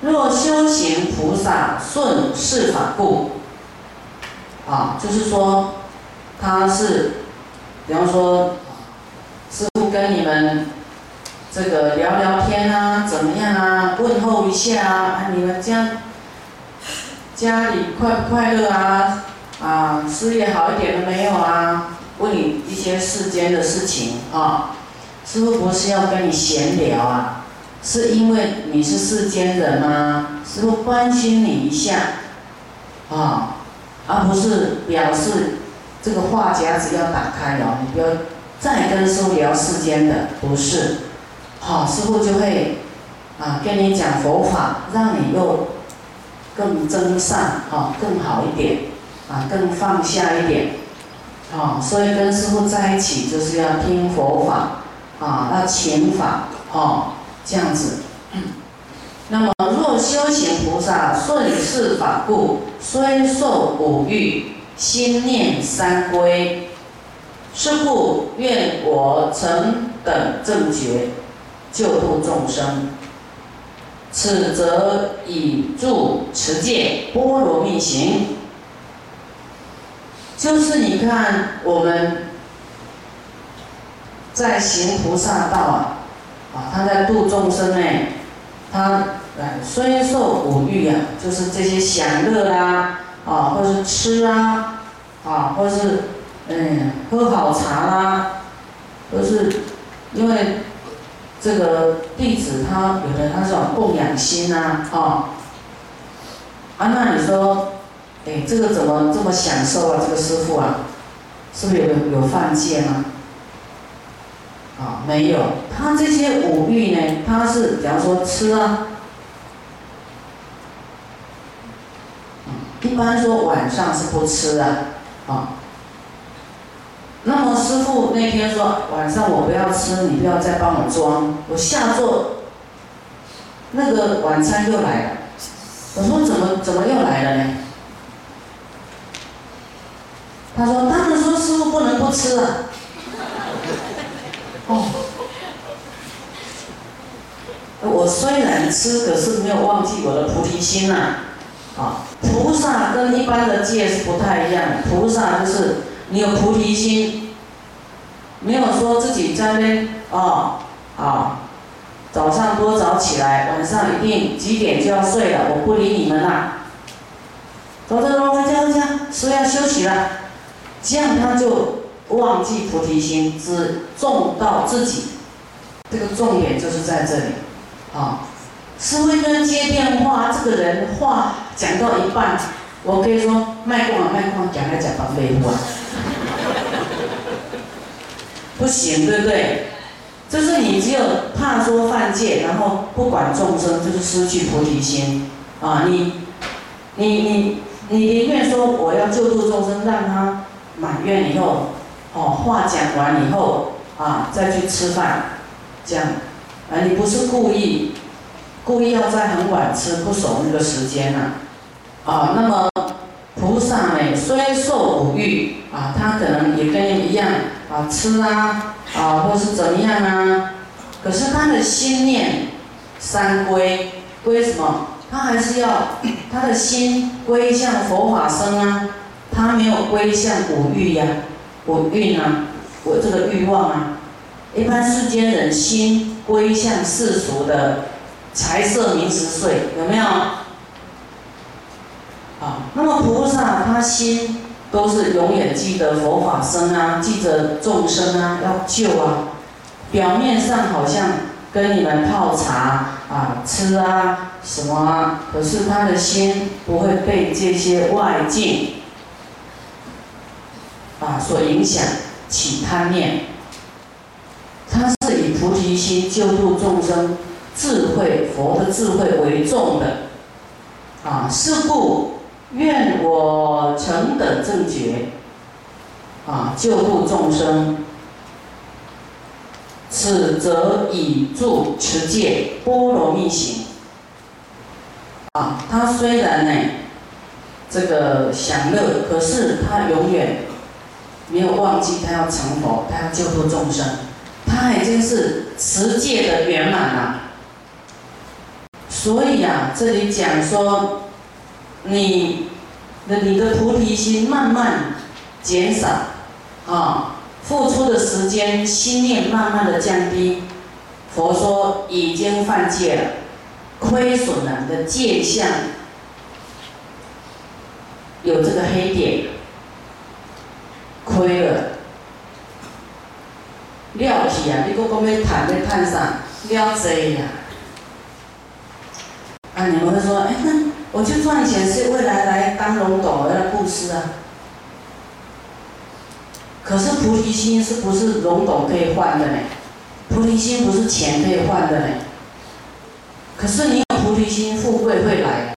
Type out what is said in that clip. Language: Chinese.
若修行菩萨顺世法故，啊，就是说他是，比方说师傅跟你们这个聊聊天啊，怎么样啊，问候一下啊，你们家家里快不快乐啊？啊，事业好一点了没有啊？问你一些世间的事情啊，师傅不是要跟你闲聊啊，是因为你是世间人吗？师傅关心你一下，啊，而不是表示这个话匣子要打开了，你不要再跟师傅聊世间的，不是，好，师傅就会啊跟你讲佛法，让你又更增上，啊，更好一点，啊，更放下一点。啊，所以跟师傅在一起就是要听佛法，啊，要勤法，哦，这样子。那么若修行菩萨顺世法故，虽受五欲，心念三归。是故愿我成等正觉，救度众生。此则以助持戒波罗蜜行。就是你看我们在行菩萨道啊，他在度众生呢，他呃虽受五欲啊，就是这些享乐啊，啊，或是吃啊，啊，或是嗯喝好茶啦，都是因为这个弟子他有的他是有供养心呐，啊，啊，那你说？哎，这个怎么这么享受啊？这个师傅啊，是不是有有犯戒吗？没有。他这些五欲呢，他是比方说吃啊，一般说晚上是不吃啊，啊。那么师傅那天说晚上我不要吃，你不要再帮我装，我下座，那个晚餐又来了。我说怎么怎么又来了呢？他说：“他们说师傅不能不吃啊。”哦，我虽然吃，可是没有忘记我的菩提心呐。啊，菩萨跟一般的戒是不太一样，菩萨就是你有菩提心，没有说自己在那哦啊，早上多早起来，晚上一定几点就要睡了，我不理你们啦。走走走，回家回家，说要休息了。这样他就忘记菩提心，只重到自己。这个重点就是在这里，啊，师傅跟接电话，这个人话讲到一半，我可以说卖光了，卖光，讲来讲到废话，不行，对不对？就是你只有怕说犯戒，然后不管众生，就是失去菩提心啊！你，你，你，你宁愿说我要救度众生，让他。满愿以后，哦，话讲完以后啊，再去吃饭，这样，啊，你不是故意，故意要在很晚吃，不守那个时间呐，啊，那么菩萨呢，虽受五欲啊，他可能也跟你一样啊，吃啊，啊，或是怎么样啊，可是他的心念三归，归什么？他还是要他的心归向佛法僧啊。他没有归向五欲呀，我欲呢，我这个欲望啊，一般世间人心归向世俗的财色名食睡，有没有？啊，那么菩萨他心都是永远记得佛法僧啊，记着众生啊，要救啊。表面上好像跟你们泡茶啊、吃啊什么啊，可是他的心不会被这些外境。啊，所影响起贪念，他是以菩提心救度众生、智慧佛的智慧为重的，啊，是故愿我成等正觉，啊，救度众生，此则以助持戒波罗蜜行，啊，他虽然呢，这个享乐，可是他永远。没有忘记他要成佛，他要救度众生，他已经是持戒的圆满了。所以啊，这里讲说，你的你的菩提心慢慢减少，啊，付出的时间、心念慢慢的降低。佛说已经犯戒了，亏损了你的戒相，有这个黑点，亏了。了去啊！你搁讲要谈要谈啥？了济呀！啊，你们会说，哎，那我就赚钱是未来来当龙狗要布施啊。可是菩提心是不是龙狗可以换的呢？菩提心不是钱可以换的呢。可是你有菩提心，富贵会来。